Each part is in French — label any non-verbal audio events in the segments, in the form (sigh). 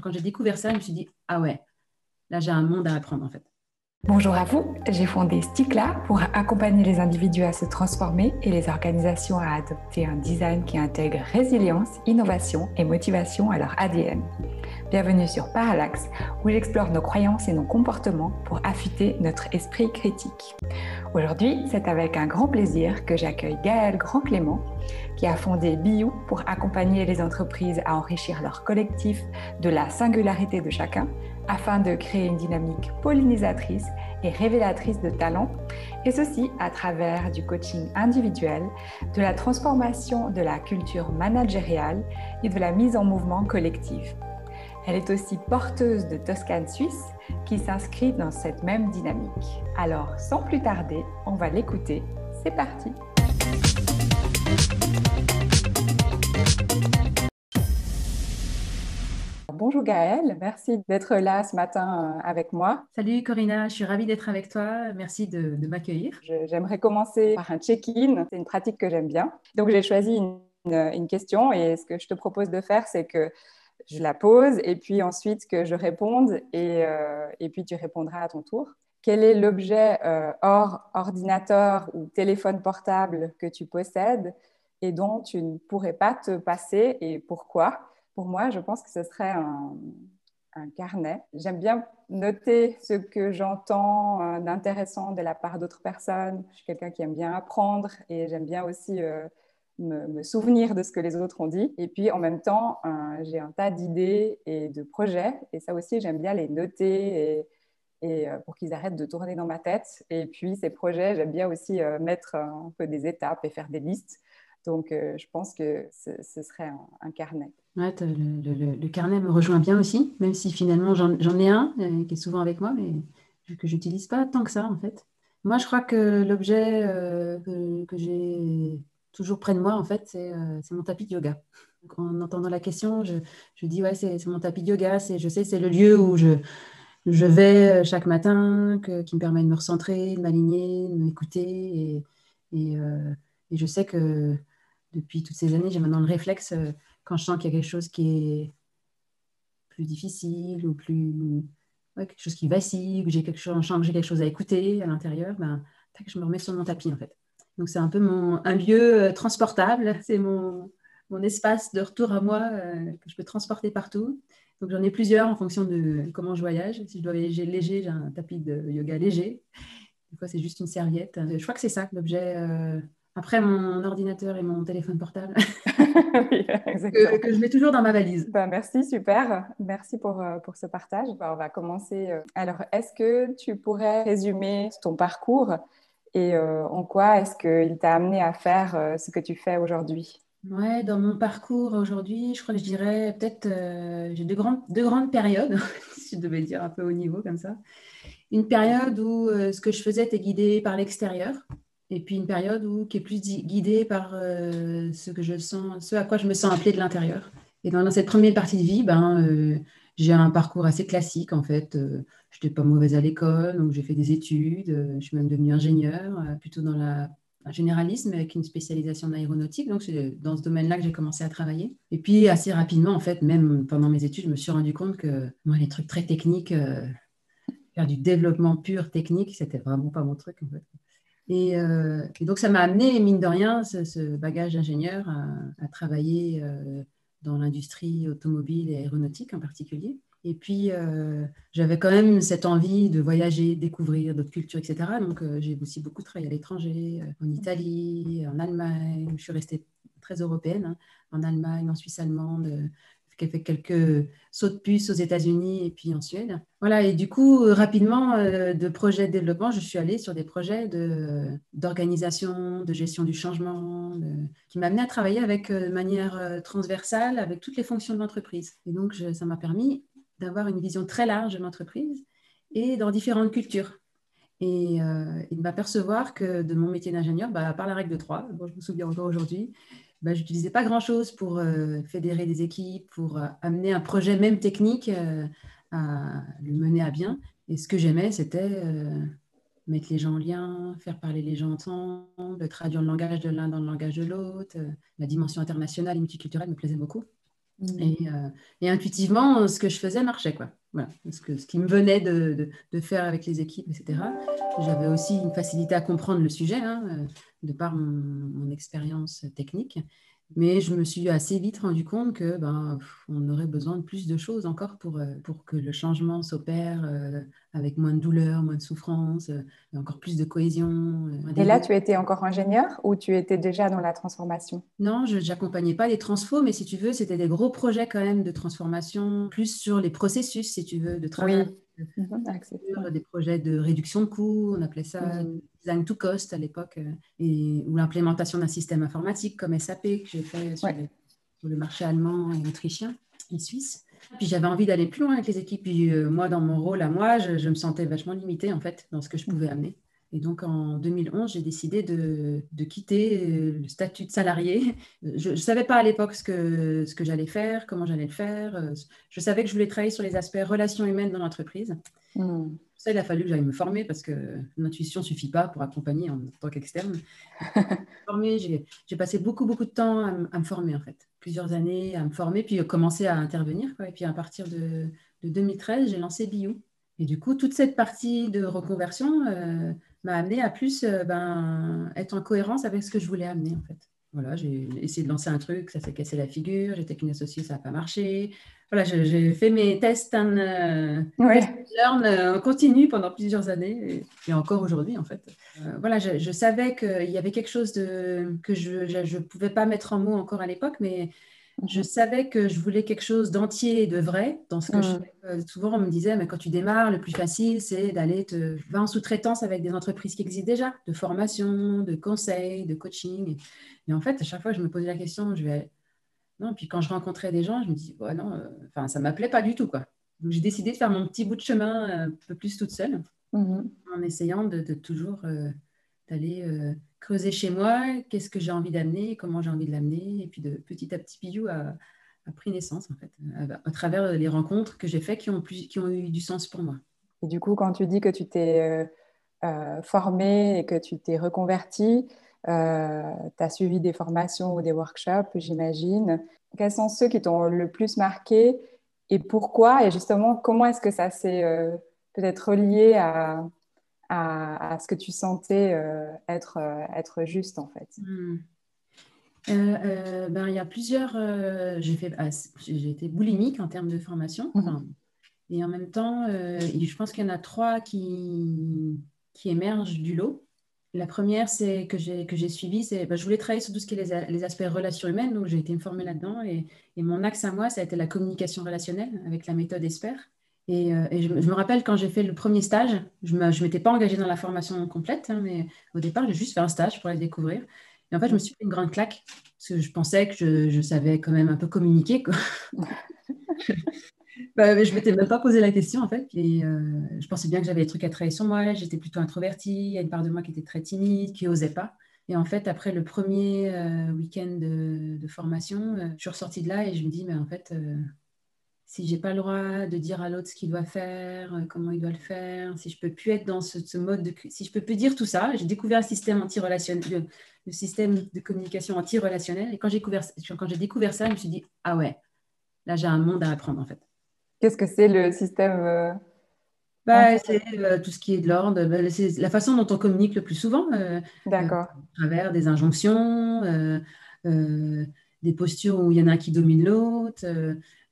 quand j'ai découvert ça, je me suis dit, ah ouais, là j'ai un monde à apprendre en fait. Bonjour à vous, j'ai fondé Sticla pour accompagner les individus à se transformer et les organisations à adopter un design qui intègre résilience, innovation et motivation à leur ADN. Bienvenue sur Parallax, où j'explore nos croyances et nos comportements pour affûter notre esprit critique. Aujourd'hui, c'est avec un grand plaisir que j'accueille Gaël Grand-Clément, qui a fondé Biou pour accompagner les entreprises à enrichir leur collectif de la singularité de chacun afin de créer une dynamique pollinisatrice et révélatrice de talents, et ceci à travers du coaching individuel, de la transformation de la culture managériale et de la mise en mouvement collective. Elle est aussi porteuse de Toscane Suisse qui s'inscrit dans cette même dynamique. Alors, sans plus tarder, on va l'écouter. C'est parti! Bonjour Gaëlle, merci d'être là ce matin euh, avec moi. Salut Corinna, je suis ravie d'être avec toi. Merci de, m'accueillir. J'aimerais commencer par un check-in. C'est une pratique que j'aime bien. Donc j'ai choisi une, question et ce que je te propose de faire, c'est que je la pose et puis ensuite que je réponde et, euh, et puis tu répondras à ton tour. Quel est l'objet euh, hors ordinateur ou téléphone portable que tu possèdes et dont tu ne pourrais pas te passer et pourquoi? Pour moi, je pense que ce serait un, carnet. J'aime bien noter ce que j'entends euh, d'intéressant de la part d'autres personnes. Je suis quelqu'un qui aime bien apprendre et j'aime bien aussi euh, me, souvenir de ce que les autres ont dit. Et puis en même temps, j'ai un tas d'idées et de projets. Et ça aussi, j'aime bien les noter et, euh, pour qu'ils arrêtent de tourner dans ma tête. Et puis ces projets, j'aime bien aussi mettre un peu des étapes et faire des listes. Donc je pense que ce, serait un carnet. Ouais, le, carnet me rejoint bien aussi, même si finalement j'en ai un euh, qui est souvent avec moi, mais que je n'utilise pas tant que ça en fait. Moi, je crois que l'objet euh, que, j'ai toujours près de moi, en fait, c'est euh, mon tapis de yoga. en entendant la question, je, je dis ouais, c'est mon tapis de yoga. Je sais, c'est le lieu où je, je vais chaque matin, qui me permet de me recentrer, de m'aligner, de m'écouter. Et, et, et, je sais que depuis toutes ces années, j'ai maintenant le réflexe quand je sens qu'il y a quelque chose qui est plus difficile ou plus quelque chose qui vacille, ou j'ai quelque chose, que j'ai quelque chose à écouter à l'intérieur, ben, je me remets sur mon tapis en fait. Donc c'est un peu mon, un lieu euh, transportable, (laughs) c'est mon, mon, espace de retour à moi euh, que je peux transporter partout. Donc j'en ai plusieurs en fonction de comment je voyage. Si je dois voyager léger, j'ai un tapis de yoga léger. Des fois c'est juste une serviette. Je crois que c'est ça l'objet. Euh, après, mon ordinateur et mon téléphone portable, (laughs) (laughs) que, je mets toujours dans ma valise. Ben, merci, super. Merci pour, euh, pour ce partage. Ben, on va commencer. Euh. Alors, est-ce que tu pourrais résumer ton parcours et euh, en quoi est-ce qu'il t'a amené à faire ce que tu fais aujourd'hui? Ouais, dans mon parcours aujourd'hui, je crois que je dirais peut-être, j'ai deux grandes, deux grandes périodes, (laughs) si je devais dire un peu au niveau comme ça. Une période où ce que je faisais était guidé par l'extérieur, et puis une période où, qui est plus guidée par euh, ce que je sens, ce à quoi je me sens appelée de l'intérieur. Et dans, cette première partie de vie, ben, euh, j'ai un parcours assez classique en fait. Euh, je n'étais pas mauvaise à l'école, donc j'ai fait des études. je suis même devenue ingénieure, plutôt dans la généralisme avec une spécialisation en aéronautique. Donc c'est dans ce domaine-là que j'ai commencé à travailler. Et puis assez rapidement, en fait, même pendant mes études, je me suis rendu compte que moi, les trucs très techniques, faire du développement pur technique, c'était vraiment pas mon truc en fait. Euh, et, donc, ça m'a amené, mine de rien, ce, bagage d'ingénieur à, travailler euh, dans l'industrie automobile et aéronautique en particulier. Et puis, euh, j'avais quand même cette envie de voyager, découvrir d'autres cultures, etc. Donc, j'ai aussi beaucoup travaillé à l'étranger, en Italie, en Allemagne. Je suis restée très européenne, hein, en Allemagne, en Suisse allemande, qui a fait quelques sauts de puce aux États-Unis et puis en Suède. Voilà, et du coup, euh, rapidement, euh, de projets de développement, je suis allée sur des projets d'organisation, de, gestion du changement, qui m'amenaient à travailler avec, euh, de manière transversale avec toutes les fonctions de l'entreprise. Et donc, ça m'a permis d'avoir une vision très large de l'entreprise et dans différentes cultures. Et, de m'apercevoir que de mon métier d'ingénieur, bah, par la règle de trois, bon, je me souviens encore aujourd'hui, bah, je n'utilisais pas grand-chose pour euh, fédérer des équipes, pour euh, amener un projet même technique euh, à le mener à bien. Et ce que j'aimais, c'était mettre les gens en lien, faire parler les gens ensemble, traduire le langage de l'un dans le langage de l'autre. La dimension internationale et multiculturelle me plaisait beaucoup. Mm. Euh, et, intuitivement, ce que je faisais marchait. Quoi. Voilà. Ce, que, ce qui me venait de, de, faire avec les équipes, etc. J'avais aussi une facilité à comprendre le sujet, hein, euh, de par mon expérience technique. Mais je me suis assez vite rendu compte que ben, on aurait besoin de plus de choses encore pour, euh, pour que le changement s'opère euh, avec moins de douleur, moins de souffrance, euh, encore plus de cohésion. Et là, tu étais encore ingénieur ou tu étais déjà dans la transformation? Non, je n'accompagnais pas les transfos, mais si tu veux, c'était des gros projets quand même de transformation, plus sur les processus, si tu veux, de travail. Mhm, des projets de réduction de coûts, on appelait ça design to cost à l'époque, euh, et, ou l'implémentation d'un système informatique comme SAP que j'ai fait sur, le marché allemand et autrichien et suisse. Puis j'avais envie d'aller plus loin avec les équipes. Puis euh, moi, dans mon rôle à moi, je, je, me sentais vachement limitée en fait dans ce que je pouvais amener. Et donc en 2011, j'ai décidé de, quitter euh, le statut de salarié. Je ne savais pas à l'époque ce que, ce que j'allais faire, comment j'allais le faire. Euh, je savais que je voulais travailler sur les aspects relations humaines dans l'entreprise. Hmm. Ça, il a fallu que j'aille me former parce que l'intuition ne suffit pas pour accompagner en tant qu'externe. (laughs) j'ai passé beaucoup, beaucoup de temps à, me former en fait. Plusieurs années à me former, puis commencer à intervenir. Et puis à partir de, 2013, j'ai lancé Bio. Et du coup, toute cette partie de reconversion, euh, m'a amené à plus euh, ben, être en cohérence avec ce que je voulais amener en fait. Voilà, j'ai essayé de lancer un truc, ça s'est cassé la figure, j'étais qu'une associée, ça n'a pas marché. Voilà, j'ai fait mes tests and euh, learn euh, continu pendant plusieurs années et, encore aujourd'hui en fait. voilà, je, je savais qu'il y avait quelque chose de, que je ne pouvais pas mettre en mots encore à l'époque, mais je mhm. savais que je voulais quelque chose d'entier et de vrai dans ce que je mhm. fais. Euh, souvent, on me disait, mais quand tu démarres, le plus facile, c'est d'aller te va en sous-traitance avec des entreprises qui existent déjà, de formation, de conseil, de coaching. Et en fait, à chaque fois, je me posais la question, je vais non. Puis quand je rencontrais des gens, je me dis, ouais, non, euh, enfin, ça m'appelait pas du tout, quoi. Donc j'ai décidé de faire mon petit bout de chemin euh, un peu plus toute seule, mhm. en essayant de, toujours d'aller creuser chez moi, qu'est-ce que j'ai envie d'amener, comment j'ai envie de l'amener. Et puis de petit à petit, Piyou a, pris naissance, en fait, à, travers les rencontres que j'ai faites qui ont, qui ont eu du sens pour moi. Et du coup, quand tu dis que tu t'es euh, euh, formé et que tu t'es reconverti, euh, tu as suivi des formations ou des workshops, j'imagine. Quels sont ceux qui t'ont le plus marqué et pourquoi? Et justement, comment est-ce que ça s'est peut-être relié à, à, ce que tu sentais euh, être, euh, être juste en fait hmm. euh, ben, Il y a plusieurs. j'ai, fait, ah, j'ai été boulimique en termes de formation. Mhm. et en même temps, je pense qu'il y en a trois qui, qui émergent du lot. La première, c'est que j'ai, que j'ai suivi, c'est ben, je voulais travailler sur tout ce qui est les, aspects relations humaines, donc j'ai été me former là-dedans. Et, et, mon axe à moi, ça a été la communication relationnelle avec la méthode ESPER. Et, euh, je, me rappelle quand j'ai fait le premier stage, je ne m'étais pas engagée dans la formation complète, hein, mais au départ, j'ai juste fait un stage pour la découvrir. Et en fait, je me suis fait une grande claque, parce que je pensais que je, savais quand même un peu communiquer. Quoi. (laughs) bah, je ne m'étais même pas posé la question, en fait. Et euh, je pensais bien que j'avais des trucs à travailler sur moi. J'étais plutôt introvertie. Il y a une part de moi qui était très timide, qui n'osait pas. Et en fait, après le premier euh, week-end de, de, formation, je suis ressortie de là et je me dis, mais en fait, si j'ai pas le droit de dire à l'autre ce qu'il doit faire, euh, comment il doit le faire, si je peux plus être dans ce, mode de, si je peux plus dire tout ça, j'ai découvert un système anti-relationnel, le, système de communication anti-relationnel. Et quand j'ai découvert, quand j'ai découvert ça, je me suis dit ah ouais, là j'ai un monde à apprendre en fait. Qu'est-ce que c'est le système euh, bah, c'est euh, tout ce qui est de l'ordre, bah, c'est la façon dont on communique le plus souvent. D'accord. à travers des injonctions, des postures où il y en a un qui domine l'autre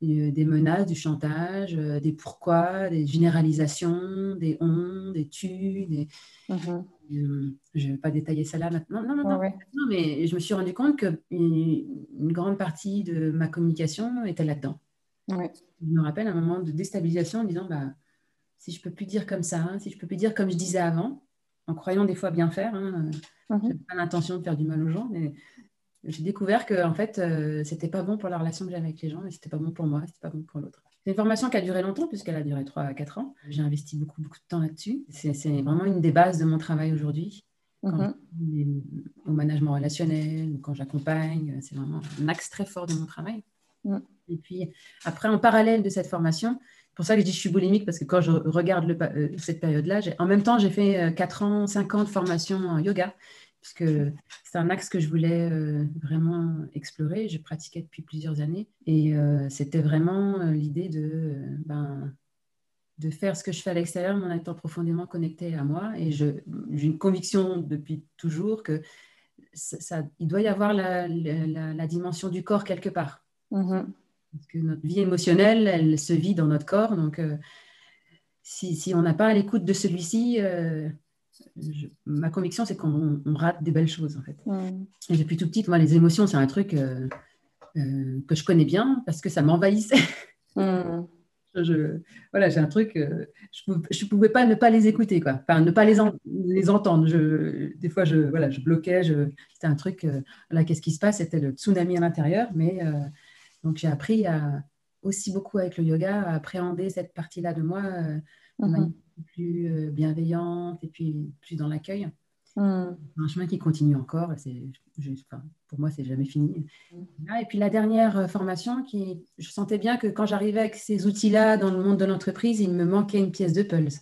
des menaces, du chantage, euh, des pourquoi, des généralisations, des on, des tu. Des... Mhm. Euh, je ne vais pas détailler ça là maintenant. Non, non, non, non. mais je me suis rendu compte qu'une une grande partie de ma communication était là-dedans. Je me rappelle un moment de déstabilisation en disant bah, si je ne peux plus dire comme ça, hein, si je ne peux plus dire comme je disais avant, en croyant des fois bien faire, hein, je n'ai pas l'intention de faire du mal aux gens, mais j'ai découvert que en fait, euh, c'était pas bon pour la relation que j'avais avec les gens et c'était pas bon pour moi, c'était pas bon pour l'autre. C'est une formation qui a duré longtemps puisqu'elle a duré 3 à 4 ans. J'ai investi beaucoup, beaucoup de temps là-dessus. C'est vraiment une des bases de mon travail aujourd'hui. Mhm. Au management relationnel, quand j'accompagne, c'est vraiment un axe très fort de mon travail. Mhm. Et puis après, en parallèle de cette formation, c'est pour ça que je dis que je suis boulimique parce que quand je regarde le, euh, cette période-là, en même temps, j'ai fait 4 euh, ans, 5 ans de formation en yoga parce que c'est un axe que je voulais euh, vraiment explorer. Je pratiquais depuis plusieurs années et euh, c'était vraiment euh, l'idée de, ben, de faire ce que je fais à l'extérieur, mais en étant profondément connecté à moi. Et j'ai une conviction depuis toujours que ça, il doit y avoir la, la, dimension du corps quelque part. Mm-hmm. Parce que notre vie émotionnelle, elle se vit dans notre corps. Donc, si, si, on n'a pas l'écoute de celui-ci, ma conviction, c'est qu'on rate des belles choses, en fait. Et depuis tout petit, moi, les émotions, c'est un truc euh, euh, que je connais bien parce que ça m'envahissait. (laughs) je, voilà, j'ai un truc, euh, je ne pouvais pas ne pas les écouter, quoi. Enfin, ne pas les, les entendre. Je, des fois, je, voilà, je bloquais. c'était un truc, là, qu'est-ce qui se passe? C'était le tsunami à l'intérieur. Mais donc, j'ai appris à, aussi beaucoup avec le yoga à appréhender cette partie-là de moi plus euh, bienveillante et puis plus dans l'accueil. Hmm. Un chemin qui continue encore. Enfin, pour moi, c'est jamais fini. Hmm. et puis la dernière euh, formation, qui, je sentais bien que quand j'arrivais avec ces outils-là dans le monde de l'entreprise, il me manquait une pièce de pulse.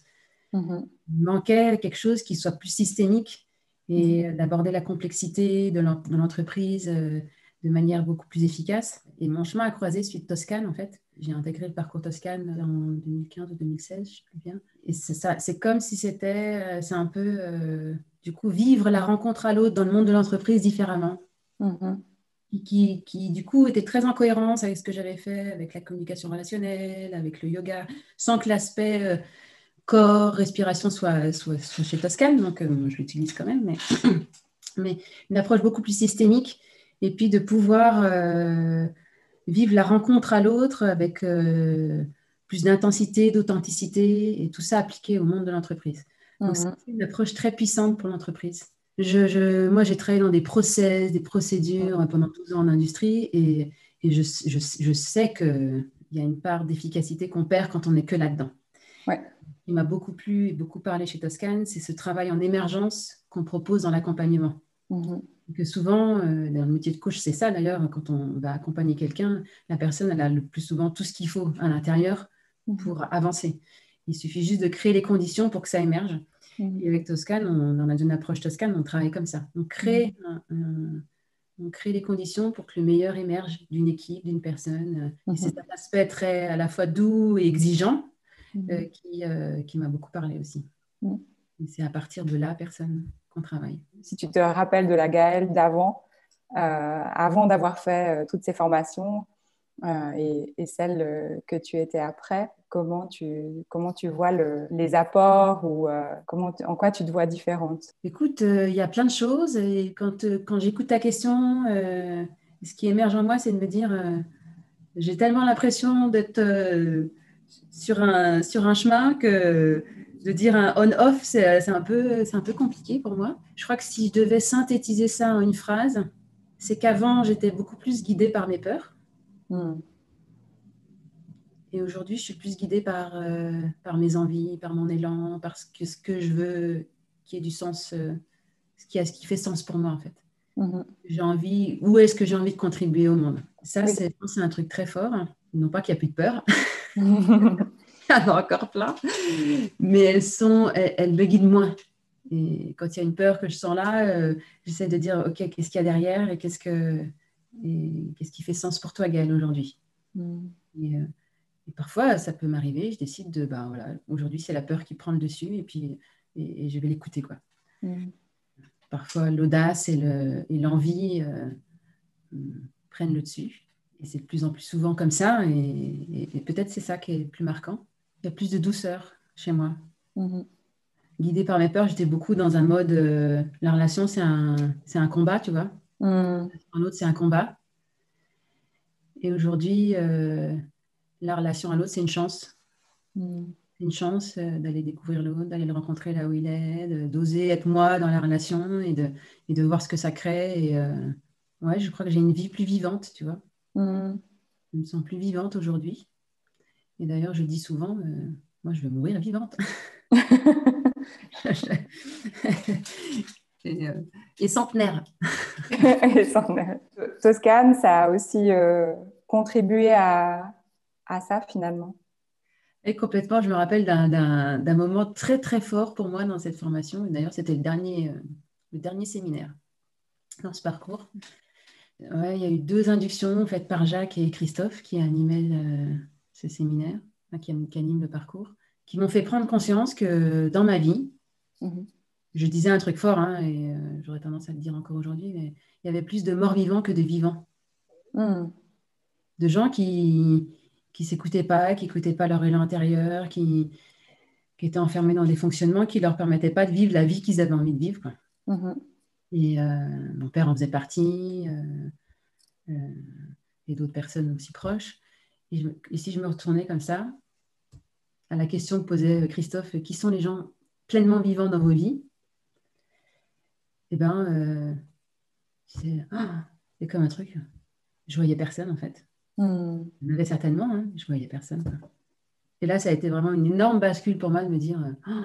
Hmm. Il manquait quelque chose qui soit plus systémique et d'aborder la complexité de l'entreprise euh, de manière beaucoup plus efficace. Et mon chemin a croisé celui de Toscane, en fait. J'ai intégré le parcours Toscane en 2015 ou 2016, je ne sais plus bien. Et c'est comme si c'était, euh, c'est un peu, euh, du coup, vivre la rencontre à l'autre dans le monde de l'entreprise différemment. Mm-hmm. Qui, qui, du coup, était très en cohérence avec ce que j'avais fait, avec la communication relationnelle, avec le yoga, sans que l'aspect euh, corps, respiration soit, soit, chez Toscane. Donc, je l'utilise quand même, mais, (coughs) mais une approche beaucoup plus systémique. Et puis de pouvoir vivre la rencontre à l'autre avec euh, plus d'intensité, d'authenticité, et tout ça appliqué au monde de l'entreprise. Donc, mhm. c'est une approche très puissante pour l'entreprise. Je, moi, j'ai travaillé dans des process, des procédures pendant 12 ans en industrie, et, et je, je, je, sais qu'il y a une part d'efficacité qu'on perd quand on n'est que là-dedans. Ouais. Il m'a beaucoup plu et beaucoup parlé chez Toscane, c'est ce travail en émergence qu'on propose dans l'accompagnement. Mhm que souvent, euh, dans le métier de coach, c'est ça d'ailleurs, quand on va accompagner quelqu'un, la personne, elle a le plus souvent tout ce qu'il faut à l'intérieur mhm. pour avancer. Il suffit juste de créer les conditions pour que ça émerge. Mhm. Et avec Toscane, on, dans une approche Toscane, on travaille comme ça. On crée, on crée les conditions pour que le meilleur émerge d'une équipe, d'une personne. C'est un aspect très à la fois doux et exigeant euh, qui, euh, qui m'a beaucoup parlé aussi. C'est à partir de la personne Si tu te rappelles de la Gaëlle d'avant, euh, avant d'avoir fait euh, toutes ces formations euh, et, et, celles que tu étais après, comment tu, comment tu vois les apports ou comment en quoi tu te vois différente? Écoute, il y a plein de choses et quand, quand j'écoute ta question, ce qui émerge en moi, c'est de me dire, j'ai tellement l'impression d'être sur, un, sur un chemin que de dire un on-off, c'est un, peu, un peu compliqué pour moi. Je crois que si je devais synthétiser ça en une phrase, c'est qu'avant, j'étais beaucoup plus guidée par mes peurs. Hmm. Et aujourd'hui, je suis plus guidée par, euh, par mes envies, par mon élan, par ce que, ce que je veux qui ait du sens, euh, ce, qui a, ce qui fait sens pour moi en fait. Hmm. J'ai envie, où est-ce que j'ai envie de contribuer au monde? Ça, c'est un truc très fort. Non pas qu'il n'y a plus de peur. (laughs) il y en a encore plein. Mais elles, sont, elles, me guident moins. Et quand il y a une peur que je sens là, euh, j'essaie de dire, OK, qu'est-ce qu'il y a derrière et qu'est-ce, que, qu'est-ce qui fait sens pour toi, Gaëlle, aujourd'hui? Mm. euh, et, parfois, ça peut m'arriver, je décide de, ben voilà, aujourd'hui, c'est la peur qui prend le dessus et puis et, je vais l'écouter. quoi. Mm. Parfois, l'audace et, le, et l'envie euh, prennent le dessus. Et c'est de plus en plus souvent comme ça. et peut-être c'est ça qui est le plus marquant. Il y a plus de douceur chez moi. Mhm. Guidée par mes peurs, j'étais beaucoup dans un mode euh, la relation, c'est un, c'est un combat, tu vois. Mhm. Un autre, c'est un combat. Et aujourd'hui, euh, la relation à l'autre, c'est une chance. Mhm. Une chance euh, d'aller découvrir l'autre, d'aller le rencontrer là où il est, d'oser être moi dans la relation et de, et de voir ce que ça crée. Et ouais, je crois que j'ai une vie plus vivante, tu vois. Je me sens plus vivante aujourd'hui. Et d'ailleurs, je dis souvent, euh, moi, je veux mourir vivante. (laughs) et, euh, et, centenaire. (laughs) et centenaire. Toscane, ça a aussi euh, contribué à, à, ça finalement. Et complètement, je me rappelle d'un moment très très fort pour moi dans cette formation. D'ailleurs, c'était le dernier le dernier séminaire dans ce parcours. Ouais, il y a eu deux inductions faites par Jacques et Christophe qui animaient ce séminaire, qui, animent le parcours, qui m'ont fait prendre conscience que dans ma vie, mhm. je disais un truc fort, hein, et j'aurais tendance à le dire encore aujourd'hui, mais il y avait plus de morts vivants que de vivants. Mhm. De gens qui qui s'écoutaient pas, qui n'écoutaient pas leur élan intérieur, qui, qui étaient enfermés dans des fonctionnements qui ne leur permettaient pas de vivre la vie qu'ils avaient envie de vivre. Mm-hmm. Et euh, mon père en faisait partie, euh, euh, et d'autres personnes aussi proches. Et, si je me retournais comme ça, à la question que posait Christophe, qui sont les gens pleinement vivants dans vos vies Eh bien, c'est ah, comme un truc. Je voyais personne en fait. Hmm. Il y en avait certainement, hein, je ne voyais personne. Et là, ça a été vraiment une énorme bascule pour moi de me dire euh, oh,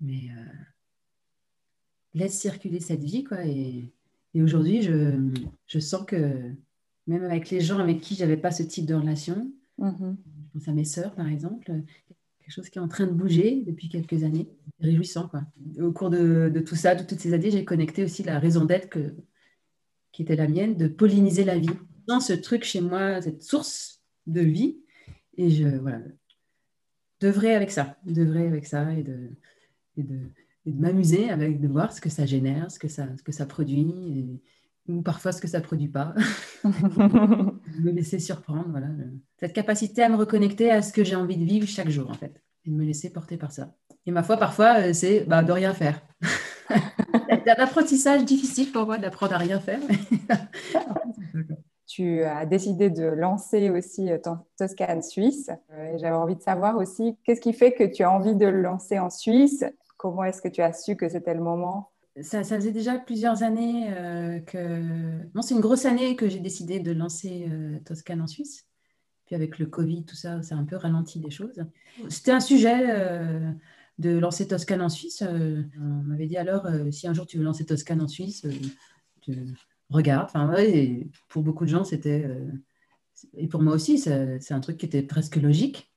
mais euh, laisse circuler cette vie. Quoi, et, aujourd'hui, je, sens que même avec les gens avec qui je n'avais pas ce type de relation, mm-hmm. je pense à mes sœurs par exemple, quelque chose qui est en train de bouger depuis quelques années, réjouissant. Quoi. Au cours de, de tout ça, de toutes ces années, j'ai connecté aussi la raison d'être que, qui était la mienne, de polliniser la vie ce truc chez moi, cette source de vie. Et je voilà, devrais avec ça, devrais avec ça et de, et de, m'amuser avec de voir ce que ça génère, ce que ça, ce que ça produit, ou parfois ce que ça produit pas. (laughs) me laisser surprendre, voilà. Cette capacité à me reconnecter à ce que j'ai envie de vivre chaque jour, en fait, et de me laisser porter par ça. Et ma foi, parfois, euh, c'est bah, de rien faire. (laughs) C'est un apprentissage difficile pour moi d'apprendre à rien faire (laughs) tu as décidé de lancer aussi euh, ton Toscane Suisse. Euh, j'avais envie de savoir aussi qu'est-ce qui fait que tu as envie de le lancer en Suisse? Comment est-ce que tu as su que c'était le moment? Ça, faisait déjà plusieurs années euh, que. Bon, c'est une grosse année que j'ai décidé de lancer Toscane en Suisse. Puis avec le Covid, tout ça, ça a un peu ralenti des choses. C'était un sujet de lancer Toscane en Suisse. on m'avait dit alors, si un jour tu veux lancer Toscane en Suisse, tu, regarde. Enfin, pour beaucoup de gens, c'était. Euh, et pour moi aussi, c'est un truc qui était presque logique.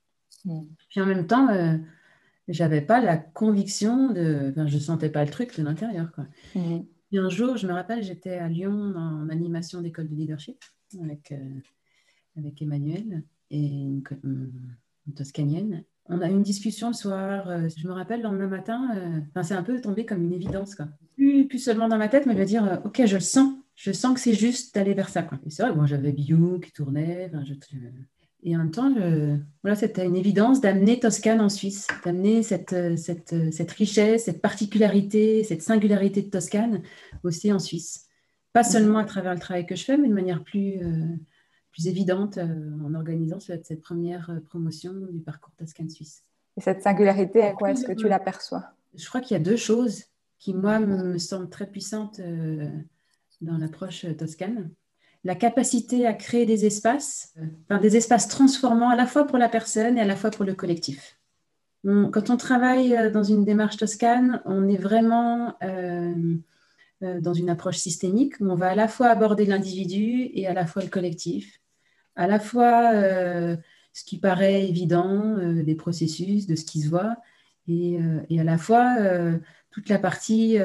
Puis en même temps, euh, j'avais pas la conviction de. Enfin, je sentais pas le truc de l'intérieur. Mm. Et un jour, je me rappelle, j'étais à Lyon en animation d'école de leadership avec, euh, avec Emmanuel et une, toscanienne. On a eu une discussion le soir. Euh, je me rappelle, le lendemain matin, enfin, c'est un peu tombé comme une évidence. Quoi. Plus, plus seulement dans ma tête, mais de dire Ok, je le sens je sens que c'est juste d'aller vers ça. Quoi. Et c'est vrai, moi j'avais Bio qui tournait. Et en même temps, voilà, c'était une évidence d'amener Toscane en Suisse, d'amener cette, cette, cette, richesse, cette particularité, cette singularité de Toscane aussi en Suisse. Pas seulement à travers le travail que je fais, mais de manière plus, euh, plus évidente euh, en organisant cette, cette, première euh, promotion du parcours Toscane Suisse. Et cette singularité, à quoi est-ce que tu l'aperçois? Je crois qu'il y a deux choses qui, moi, me semblent très puissantes dans l'approche toscane. La capacité à créer des espaces, des espaces transformants à la fois pour la personne et à la fois pour le collectif. quand on travaille euh, dans une démarche toscane, on est vraiment euh, euh, dans une approche systémique où on va à la fois aborder l'individu et à la fois le collectif, à la fois ce qui paraît évident des processus, de ce qui se voit, et à la fois toute la partie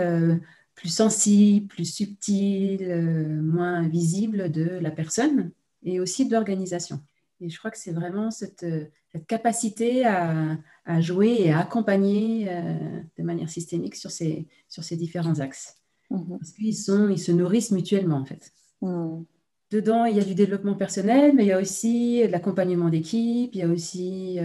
plus sensible, plus subtil, euh, moins visible de la personne et aussi de l'organisation. Et je crois que c'est vraiment cette, euh, capacité à, jouer et à accompagner euh, de manière systémique sur ces, sur ces différents axes. Mhm. Parce qu'ils ils se nourrissent mutuellement, en fait. Mhm. Dedans, il y a du développement personnel, mais il y a aussi de l'accompagnement d'équipe, il y a aussi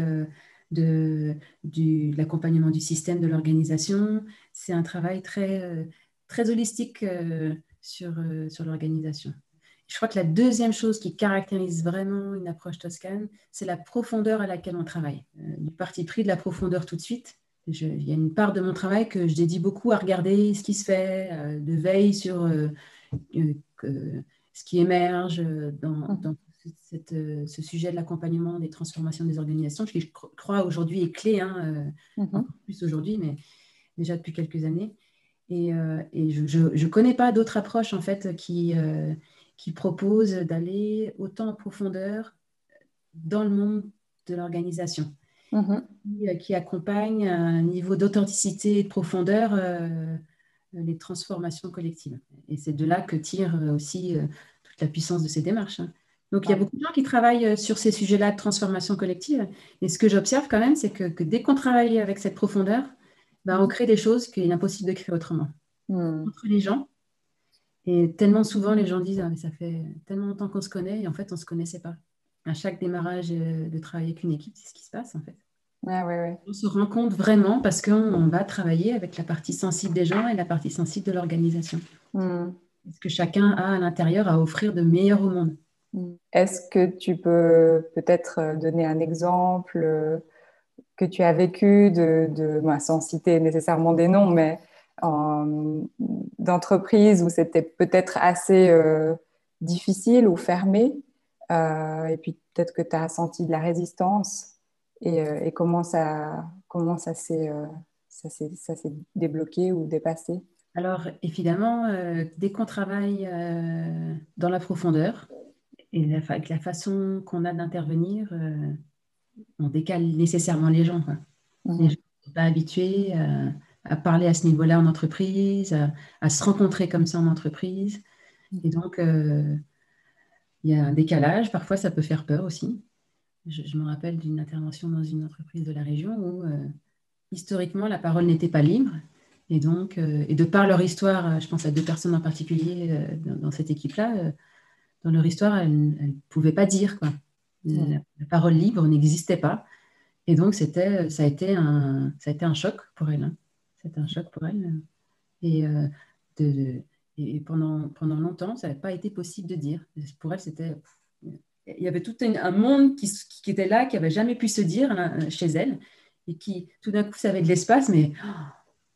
de, de l'accompagnement du système, de l'organisation. C'est un travail très, très holistique euh, sur, euh, sur l'organisation. Je crois que la deuxième chose qui caractérise vraiment une approche toscane, c'est la profondeur à laquelle on travaille. Euh, du parti pris de la profondeur tout de suite. il y a une part de mon travail que je dédie beaucoup à regarder ce qui se fait, de veille sur ce qui émerge dans, cette, ce sujet de l'accompagnement des transformations des organisations, qui je crois aujourd'hui est clé, hein, mmh. encore plus aujourd'hui, mais déjà depuis quelques années. Et, euh, je ne connais pas d'autres approches en fait qui, euh, qui proposent d'aller autant en profondeur dans le monde de l'organisation, mm-hmm. qui, accompagne un niveau d'authenticité et de profondeur les transformations collectives. Et c'est de là que tire aussi toute la puissance de ces démarches. Hein. Donc, il y a beaucoup de gens qui travaillent sur ces sujets-là de transformation collective. Et ce que j'observe quand même, c'est que, dès qu'on travaille avec cette profondeur, on crée des choses qu'il est impossible de créer autrement. Hmm. Entre les gens, et tellement souvent, les gens disent ah, mais ça fait tellement longtemps qu'on se connaît, et en fait, on ne se connaissait pas. À chaque démarrage euh, de travailler avec une équipe, c'est ce qui se passe en fait. On se rend compte vraiment parce qu'on va travailler avec la partie sensible des gens et la partie sensible de l'organisation. Hmm. Ce que chacun a à l'intérieur à offrir de meilleur au monde? Hmm. Est-ce que tu peux peut-être euh, donner un exemple euh, que tu as vécu de, de sans citer nécessairement des noms, mais d'entreprise où c'était peut-être assez euh, difficile ou fermé, euh, et puis peut-être que tu as senti de la résistance, et, euh, comment ça, comment ça s'est débloqué ou dépassé? Alors évidemment, dès qu'on travaille dans la profondeur, et avec la façon qu'on a d'intervenir, on décale nécessairement les gens. Mmh. Les gens ne sont pas habitués à parler à ce niveau-là en entreprise, à, se rencontrer comme ça en entreprise. Et donc, euh, il y a un décalage. Parfois, ça peut faire peur aussi. Je, me rappelle d'une intervention dans une entreprise de la région où, euh, historiquement, la parole n'était pas libre. Et donc, euh, et de par leur histoire, je pense à deux personnes en particulier dans, cette équipe-là, dans leur histoire, elles ne pouvaient pas dire. Quoi. La, parole libre n'existait pas. Et donc, c'était, ça, a été un, ça a été un choc pour elles. Hein. C'est un choc pour elle. Et, euh, de, et pendant, pendant longtemps, ça n'avait pas été possible de dire. Pour elle, c'était. Il y avait tout un, monde qui, qui, était là, qui n'avait jamais pu se dire chez elle, et qui, tout d'un coup, ça avait de l'espace, mais oh,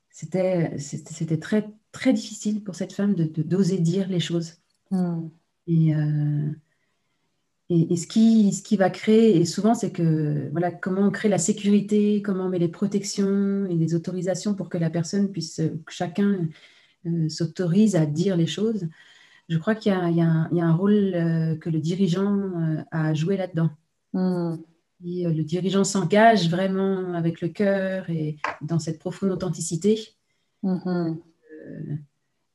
c'était c'était très, très difficile pour cette femme d'oser de, d'oser dire les choses. Hmm. Et, euh, et, ce, qui, ce qui va créer, et souvent, c'est que voilà, comment on crée la sécurité, comment on met les protections et les autorisations pour que la personne puisse, que chacun euh, s'autorise à dire les choses. Je crois qu'il y, y, y, a un rôle euh, que le dirigeant euh, a joué là-dedans. Hmm. le dirigeant s'engage vraiment avec le cœur et dans cette profonde authenticité. Hmm.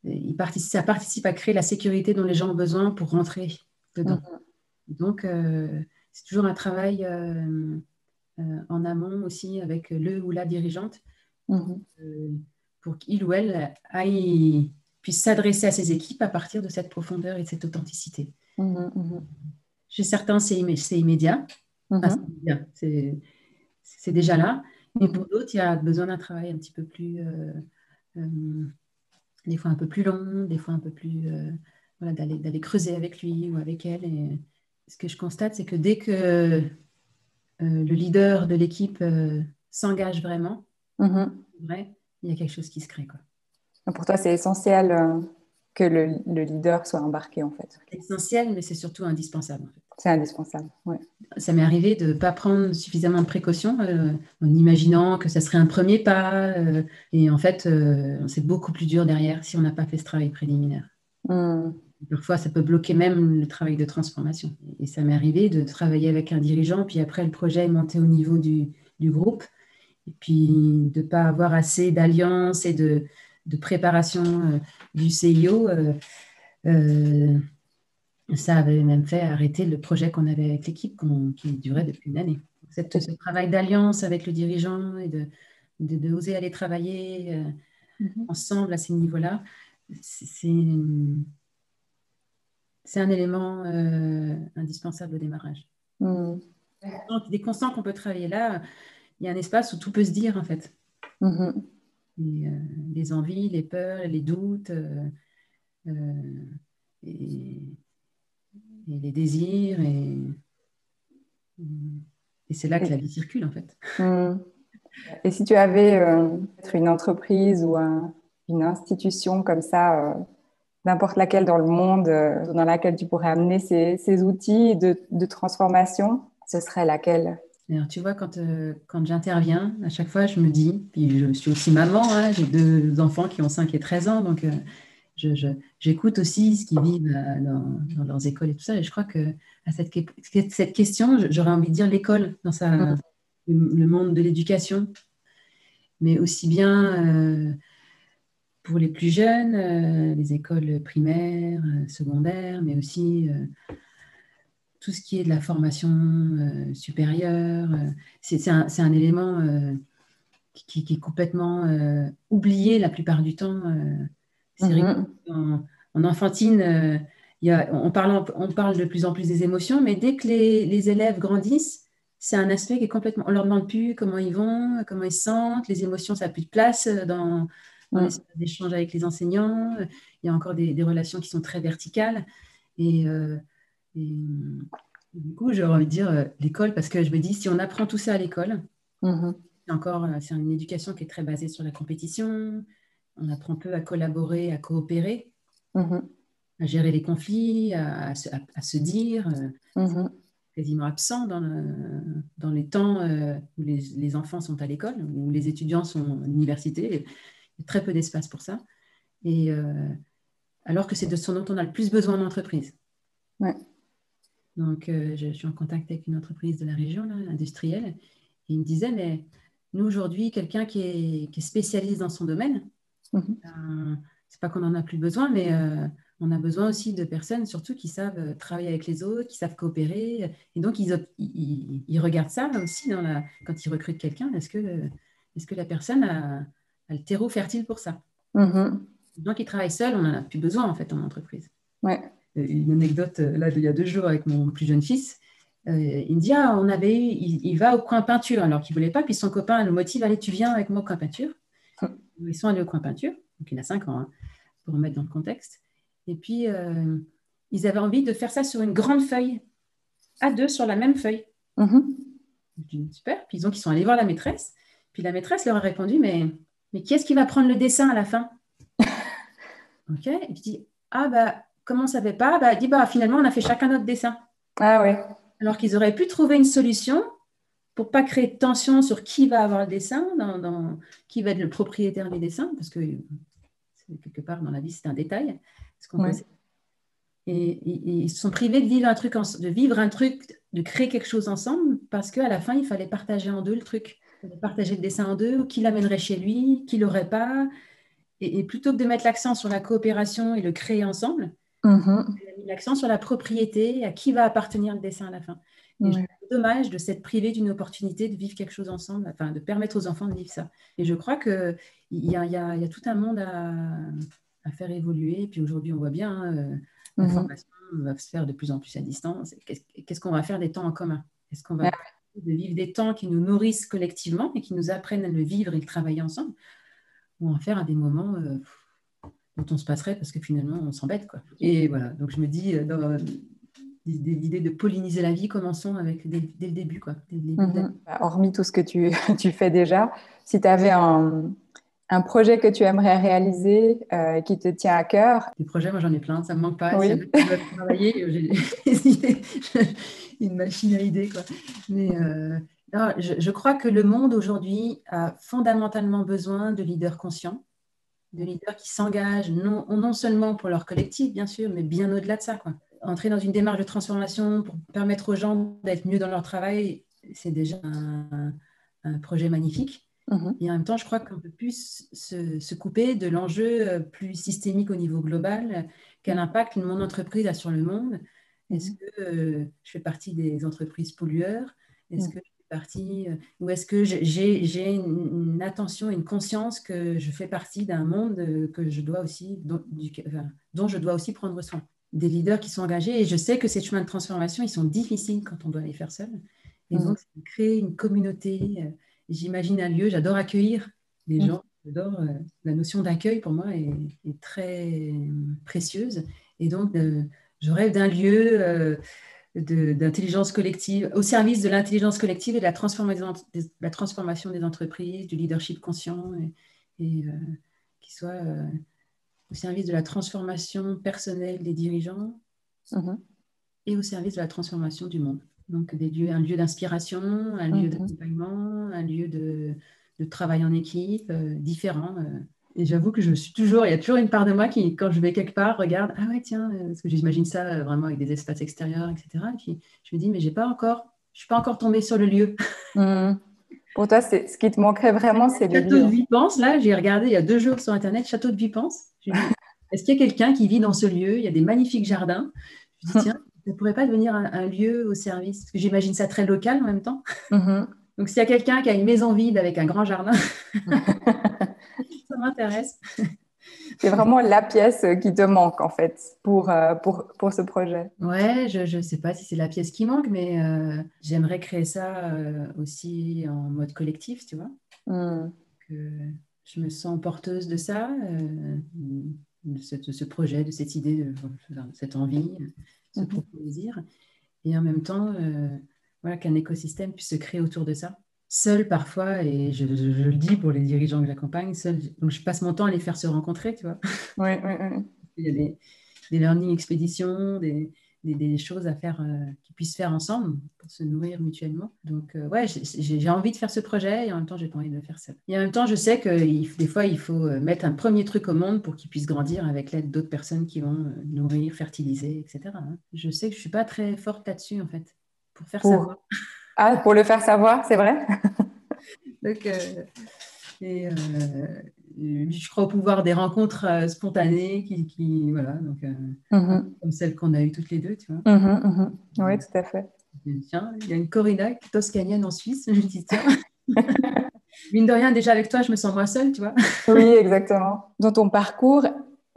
il participe, ça participe à créer la sécurité dont les gens ont besoin pour rentrer dedans. Hmm. Donc, euh, c'est toujours un travail euh, euh, en amont aussi avec le ou la dirigeante mhm. pour qu'il ou elle puisse s'adresser à ses équipes à partir de cette profondeur et de cette authenticité. Mhm, mhm. Chez certains, c'est immédiat. c'est déjà là. Mais pour d'autres, il y a besoin d'un travail un petit peu plus, des fois un peu plus long, des fois un peu plus, voilà, d'aller creuser avec lui ou avec elle. Et, ce que je constate, c'est que dès que euh, le leader de l'équipe euh, s'engage vraiment, mm-hmm. il y a quelque chose qui se crée. Quoi. Pour toi, c'est essentiel euh, que le, leader soit embarqué, en fait. C'est essentiel, mais c'est surtout indispensable. C'est indispensable, oui. Ça m'est arrivé de ne pas prendre suffisamment de précautions en imaginant que ça serait un premier pas. et en fait, c'est beaucoup plus dur derrière si on n'a pas fait ce travail préliminaire. Mm. Parfois, ça peut bloquer même le travail de transformation. Et ça m'est arrivé de travailler avec un dirigeant, puis après, le projet est monté au niveau du, groupe, et puis de ne pas avoir assez d'alliance et de, préparation euh, du CIO. Euh, euh, ça avait même fait arrêter le projet qu'on avait avec l'équipe, qui durait depuis une année. ce travail d'alliance avec le dirigeant et de, de, oser aller travailler mm-hmm. ensemble à ces niveaux-là, c'est c'est un élément euh, indispensable au démarrage. Mmh. Des constants qu'on peut travailler là, il y a un espace où tout peut se dire en fait. Mmh. Euh, les envies, les peurs, les doutes, euh, et, les désirs, et, et c'est là que la vie circule en fait. Mmh. Et si tu avais une entreprise ou une institution comme ça n'importe laquelle dans le monde euh, dans laquelle tu pourrais amener ces, outils de, transformation, ce serait laquelle? Alors, tu vois, quand, euh, quand j'interviens, à chaque fois, je me dis, puis je suis aussi maman, hein, j'ai deux enfants qui ont 5 et 13 ans, donc euh, j'écoute aussi ce qu'ils vivent dans, leurs écoles et tout ça. Et je crois que à cette, cette question, j'aurais envie de dire l'école, dans sa, mmh. le, monde de l'éducation, mais aussi bien pour les plus jeunes, les écoles primaires, secondaires, mais aussi tout ce qui est de la formation supérieure. c'est un, un, élément qui, est complètement oublié la plupart du temps. c'est mm-hmm. en, en, enfantine, y a, on, parle, on parle de plus en plus des émotions, mais dès que les, les élèves grandissent, c'est un aspect qui est complètement. On leur demande plus comment ils vont, comment ils se sentent, les émotions, ça n'a plus de place dans, dans les échanges avec les enseignants. Il y a encore des, relations qui sont très verticales. Et, euh, du coup, j'ai envie de dire euh, l'école, parce que je me dis, si on apprend tout ça à l'école, mm-hmm. c'est encore euh, c'est une éducation qui est très basée sur la compétition. On apprend peu à collaborer, à coopérer, mm-hmm. à gérer les conflits, à, se dire. Mm-hmm quasiment absent dans, dans les temps euh, où les, les, enfants sont à l'école, où les étudiants sont à l'université. Il y a très peu d'espace pour ça. Et, euh, alors que c'est de ce dont on a le plus besoin en entreprise. Ouais. Donc, euh, je, suis en contact avec une entreprise de la région, là, industrielle, et il me disait, mais nous, aujourd'hui, quelqu'un qui est, qui est, spécialiste dans son domaine, mm-hmm. ben, c'est pas qu'on en a plus besoin, mais on a besoin aussi de personnes, surtout qui savent euh, travailler avec les autres, qui savent coopérer. Et donc, ils, regardent ça aussi dans la, quand ils recrutent quelqu'un. Est-ce que, est que la personne a, le terreau fertile pour ça mm-hmm. Donc, ils travaillent seuls, on n'en a plus besoin en fait en entreprise. Ouais. Euh, une anecdote, euh, là, il y a deux jours avec mon plus jeune fils. il me dit, ah, on avait eu, il, va au coin peinture alors qu'il ne voulait pas, puis son copain le motive, allez, tu viens avec moi au coin peinture. Hum. Ils sont allés au coin peinture, donc il a cinq ans, hein, pour remettre dans le contexte. Et puis, euh, ils avaient envie de faire ça sur une grande feuille, à deux sur la même feuille. Mhm. Super. Puis ils, sont allés voir la maîtresse. Puis la maîtresse leur a répondu, mais, mais qui est-ce qui va prendre le dessin à la fin (laughs) OK. Et puis dit, ah bah, comment ne savait pas? Bah, Elle dit, bah, finalement, on a fait chacun notre dessin. Ah oui. Alors qu'ils auraient pu trouver une solution pour pas créer de tension sur qui va avoir le dessin, dans, qui va être le propriétaire du dessin, parce que quelque part dans la vie, c'est un détail. Et, ils se sont privés de vivre un truc, de vivre un truc, de créer quelque chose ensemble, parce qu'à la fin, il fallait partager en deux le truc. Partager le dessin en deux, qui l'amènerait chez lui, qui l'aurait pas. Et, plutôt que de mettre l'accent sur la coopération et le créer ensemble, mis l'accent sur la propriété, à qui va appartenir le dessin à la fin. C'est dommage de s'être privé d'une opportunité de vivre quelque chose ensemble, enfin de permettre aux enfants de vivre ça. Et je crois qu'il y, a, y, a, tout un monde à, à faire évoluer. Puis aujourd'hui, on voit bien, hein, euh, la mhm. formation va se faire de plus en plus à distance. Qu'est-ce qu'on va faire des temps en commun? Est-ce qu'on va de vivre des temps qui nous nourrissent collectivement et qui nous apprennent à le vivre et le travailler ensemble Ou en faire à des moments euh, dont on se passerait parce que finalement, on s'embête. Quoi. Et voilà, donc je me dis, euh, dans, l'idée de polliniser la vie, commençons avec dès, le début. Quoi, mhm. bah, hormis tout ce que tu, (laughs) tu fais déjà, si tu avais un, un projet que tu aimerais réaliser euh, qui te tient à cœur? Des projets, moi j'en ai plein, ça ne me manque pas. Oui. Si travailler, (laughs) j'ai (laughs) une machine à idées. Quoi. Mais euh, je, crois que le monde aujourd'hui a fondamentalement besoin de leaders conscients, de leaders qui s'engagent non, non seulement pour leur collectif, bien sûr, mais bien au-delà de ça. Quoi. Entrer dans une démarche de transformation pour permettre aux gens d'être mieux dans leur travail, c'est déjà un projet magnifique. Mhm. Et en même temps, je crois qu'on peut plus se, couper de l'enjeu euh, plus systémique au niveau global. Quel impact mon entreprise a sur le monde Est-ce mhm. que euh, je fais partie des entreprises pollueurs? Est-ce mhm. que je fais partie, euh, ou est-ce que j'ai une, attention, une conscience que je fais partie d'un monde que je dois aussi, dont, dont je dois aussi prendre soin? Des leaders qui sont engagés. Et je sais que ces chemins de transformation, ils sont difficiles quand on doit les faire seul. Et donc, créer une communauté j'imagine un lieu, j'adore accueillir les mm. gens, j'adore euh, la notion d'accueil pour moi est, très précieuse. Et donc, je rêve d'un lieu euh, d'intelligence collective, au service de l'intelligence collective et de la transformation, la transformation des entreprises, du leadership conscient, et, euh, qui soit au service de la transformation personnelle des dirigeants mm-hmm. et au service de la transformation du monde. Donc des lieux, un lieu d'inspiration, un lieu mhm. d'accompagnement, un lieu de, travail en équipe, euh, différent. Euh. Et j'avoue que je suis toujours, il y a toujours une part de moi qui, quand je vais quelque part, regarde, ah ouais, tiens, euh, parce que j'imagine ça vraiment avec des espaces extérieurs, etc. Et puis je me dis, mais j'ai pas encore, je suis pas encore tombée sur le lieu. (laughs) Mhm. Pour toi, c'est ce qui te manquerait vraiment, c'est le Château de Vipance, là, j'ai regardé il y a deux jours sur Internet, Château de Vipance. (laughs) Est-ce qu'il y a quelqu'un qui vit dans ce lieu? Il y a des magnifiques jardins. Je me dis, (laughs) tiens, ça ne pourrait pas devenir un, lieu au service Parce que j'imagine ça très local en même temps. Mm-hmm. Donc, s'il y a quelqu'un qui a une maison vide avec un grand jardin, (laughs) ça m'intéresse. C'est vraiment la pièce qui te manque, en fait, pour, euh, pour, pour ce projet. Ouais, je ne sais pas si c'est la pièce qui manque, mais euh, j'aimerais créer ça euh, aussi en mode collectif, tu vois. Mm. Que je me sens porteuse de ça, de, ce projet, de cette idée, de, cette envie, ce plaisir. Et en même temps, voilà, qu'un écosystème puisse se créer autour de ça. Seul parfois, et je, le dis pour les dirigeants que j'accompagne, seul, donc je passe mon temps à les faire se rencontrer, tu vois. Oui, oui, oui. Il y a des, des learning expéditions, des, des, choses à faire euh, qu'ils puissent faire ensemble pour se nourrir mutuellement. Donc, euh, ouais, j'ai envie de faire ce projet et en même temps, j'ai pas envie de le faire seul. Et en même temps, je sais que des fois, il faut euh, mettre un premier truc au monde pour qu'il puisse grandir avec l'aide d'autres personnes qui vont nourrir, fertiliser, etc. Hein. Je sais que je suis pas très forte là-dessus, en fait pour faire savoir. Ah, pour le faire savoir, c'est vrai? (laughs) Donc, euh, et, euh, je crois au pouvoir des rencontres euh, spontanées qui, voilà, donc, mm-hmm. comme celle qu'on a eues toutes les deux, tu vois. Mm-hmm, mm-hmm. Oui, tout à fait. Tiens, il y a une Corinna toscanienne en Suisse. Je dis, tiens. (laughs) Mine de rien, déjà avec toi, je me sens moins seule, tu vois. oui, exactement. Dans ton parcours,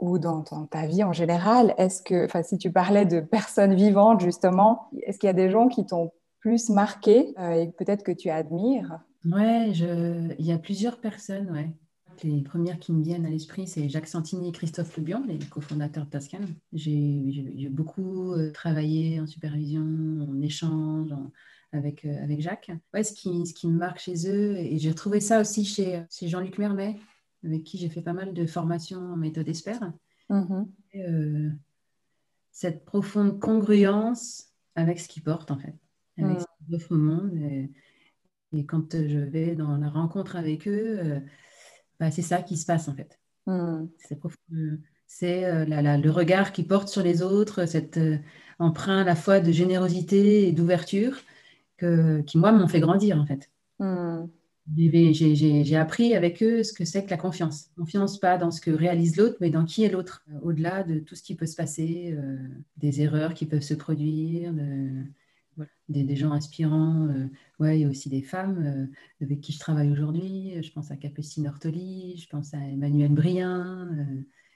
ou dans, ta vie en général, est-ce que, enfin, si tu parlais de personnes vivantes justement, est-ce qu'il y a des gens qui t'ont plus marqué euh, et peut-être que tu admires? Ouais, il y a plusieurs personnes, ouais. Les premières qui me viennent à l'esprit, c'est Jacques Santini et Christophe Lebion, les cofondateurs de Tascan. J'ai beaucoup euh, travaillé en supervision, en échange avec, euh, avec Jacques. Ouais, ce qui, ce qui me marque chez eux, et j'ai retrouvé ça aussi chez, chez Jean-Luc Mermet, avec qui j'ai fait pas mal de formations en méthode espère. Mm-hmm. Euh, cette profonde congruence avec ce qu'ils portent, en fait, avec mm. ce qu'ils offrent au monde. Et, quand je vais dans la rencontre avec eux, euh, bah, c'est ça qui se passe, en fait. Mm. C'est euh, le regard qu'ils portent sur les autres, cet emprunt à la fois de générosité et d'ouverture qui, moi, m'ont fait grandir, en fait. Mm. J'ai appris avec eux ce que c'est que la confiance. Confiance pas dans ce que réalise l'autre, mais dans qui est l'autre, euh, au-delà de tout ce qui peut se passer, euh, des erreurs qui peuvent se produire, des, gens inspirants. Euh, ouais, il y a aussi des femmes avec qui je travaille aujourd'hui. Je pense à Capucine Ortoli, je pense à Emmanuel Brien.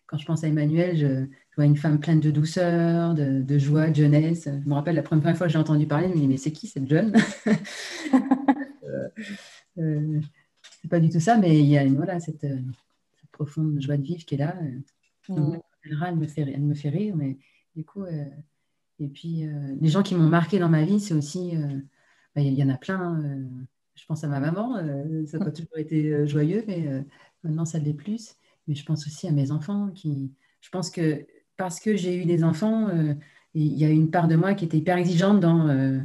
quand je pense à Emmanuel, je, vois une femme pleine de douceur, de, joie, de jeunesse. Je me rappelle la première fois que j'ai entendu parler, je me dis, mais c'est qui cette jeune? (laughs) Euh, c'est pas du tout ça, mais il y a une, voilà, cette, euh, profonde joie de vivre qui est là. Euh. Mm. Elle, me fait, elle me fait rire, mais du coup, et puis les gens qui m'ont marqué dans ma vie, c'est aussi, bah, il y, en a plein. je pense à ma maman, ça n'a pas toujours été joyeux, mais maintenant ça l'est plus. Mais je pense aussi à mes enfants qui, je pense que parce que j'ai eu des enfants, il y a une part de moi qui était hyper exigeante dans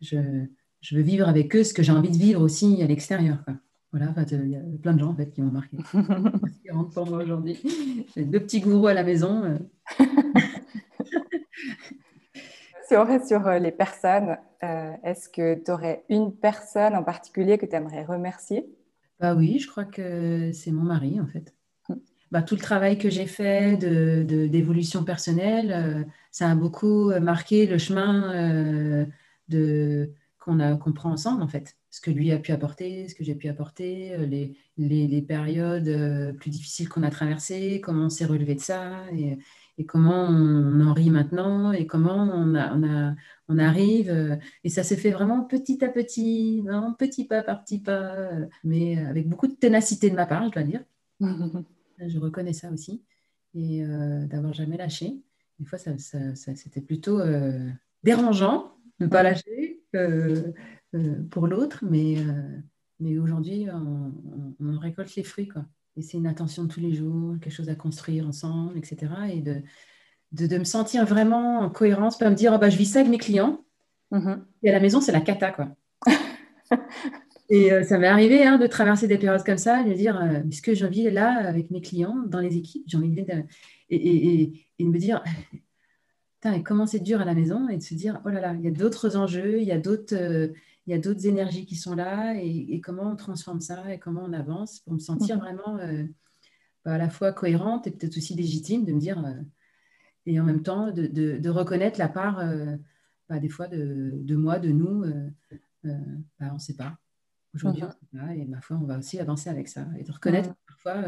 je, je veux vivre avec eux ce que j'ai envie de vivre aussi à l'extérieur. Voilà, il y a plein de gens en fait, qui m'ont marqué. (laughs) qui rentrent pour moi aujourd'hui. J'ai deux petits gourous à la maison. (laughs) Euh. si on reste sur euh, les personnes, euh, est-ce que tu aurais une personne en particulier que tu aimerais remercier? Bah Oui, je crois que c'est mon mari en fait. Hum. Bah, tout le travail que j'ai fait d'évolution de, personnelle, ça a beaucoup marqué le chemin de qu'on prend ensemble, en fait. Ce que lui a pu apporter, ce que j'ai pu apporter, euh, les, les, périodes euh, plus difficiles qu'on a traversées, comment on s'est relevé de ça, et, comment on en rit maintenant, et comment on, a, on, a, on arrive. Euh, et ça s'est fait vraiment petit à petit, non, petit pas par petit pas, mais avec beaucoup de ténacité de ma part, je dois dire. (laughs) je reconnais ça aussi. Et d'avoir jamais lâché. Des fois, ça, ça, c'était plutôt dérangeant de ne pas lâcher euh, pour l'autre, mais, euh, mais aujourd'hui, on, récolte les fruits. Quoi. Et c'est une attention de tous les jours, quelque chose à construire ensemble, etc. Et de, de, me sentir vraiment en cohérence, pas me dire, oh, bah, je vis ça avec mes clients. Mm-hmm. Et à la maison, c'est la cata, quoi. (laughs) Et euh, ça m'est arrivé hein, de traverser des périodes comme ça, de dire ce que j'ai envie là avec mes clients, dans les équipes, j'ai envie de... Et, et, et, de me dire (laughs) comment c'est dur à la maison et de se dire, oh là là, il y a d'autres enjeux, il y a d'autres, euh, il y a d'autres énergies qui sont là et, comment on transforme ça et comment on avance pour me sentir mhm. vraiment euh, bah, à la fois cohérente et peut-être aussi légitime de me dire, euh, et en même temps de, reconnaître la part euh, bah, des fois de, moi, de nous, bah, on ne sait pas. Aujourd'hui, on sait pas et ma foi, on va aussi avancer avec ça et de reconnaître que parfois,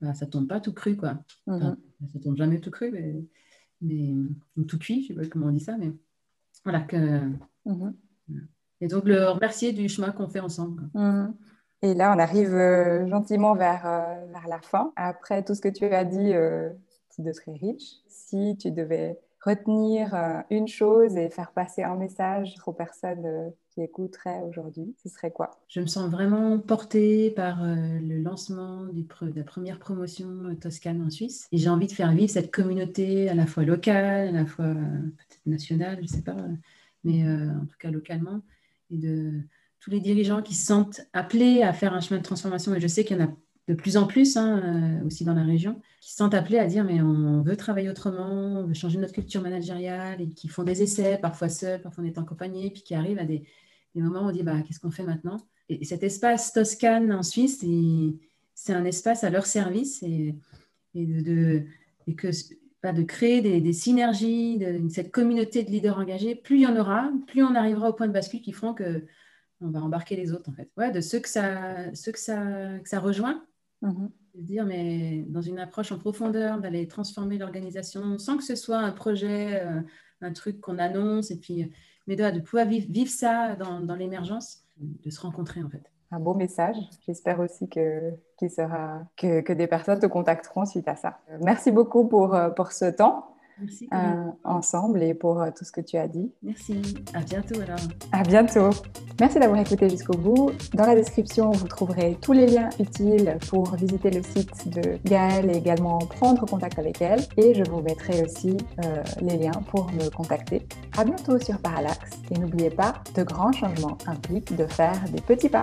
bah, ça ne tombe pas tout cru, quoi. Mhm. ça ne tombe jamais tout cru, mais, mais tout cuit, je ne sais pas comment on dit ça, mais voilà que. Et donc, le remercier du chemin qu'on fait ensemble. Mhm. Et là, on arrive euh, gentiment vers, euh, vers la fin. Après tout ce que tu as dit, euh, c'est de très riche. Si tu devais retenir une chose et faire passer un message aux personnes qui écouteraient aujourd'hui, ce serait quoi? Je me sens vraiment portée par le lancement du de la première promotion Toscane en Suisse. Et j'ai envie de faire vivre cette communauté à la fois locale, à la fois peut-être nationale, je ne sais pas, mais en tout cas localement et de tous les dirigeants qui se sentent appelés à faire un chemin de transformation. Et je sais qu'il y en a de plus en plus hein, euh, aussi dans la région, qui se sentent appelés à dire mais on veut travailler autrement, on veut changer notre culture managériale et qui font des essais, parfois seuls, parfois en étant accompagnés, puis qui arrivent à des, moments où on dit bah, qu'est-ce qu'on fait maintenant? Et, cet espace Toscane en Suisse, c'est un espace à leur service et, et de, et que de créer des, synergies, de, cette communauté de leaders engagés, plus il y en aura, plus on arrivera au point de bascule qui feront que on va embarquer les autres en fait. Ouais, de ceux que ça, ceux que ça, que ça rejoint, mm-hmm. de dire mais dans une approche en profondeur, d'aller transformer l'organisation sans que ce soit un projet, euh, un truc qu'on annonce et puis mais de, de pouvoir vivre, vivre ça dans, dans l'émergence, de se rencontrer en fait un beau message. J'espère aussi que, sera, que, que, des personnes te contacteront suite à ça. Merci beaucoup pour, euh, pour ce temps. Merci. Euh, ensemble et pour euh, tout ce que tu as dit. Merci. À bientôt alors. À bientôt. Merci d'avoir écouté jusqu'au bout. Dans la description, vous trouverez tous les liens utiles pour visiter le site de Gaëlle et également prendre contact avec elle. Et je vous mettrai aussi les liens pour me contacter. À bientôt sur Parallax. Et n'oubliez pas, de grands changements impliquent de faire des petits pas.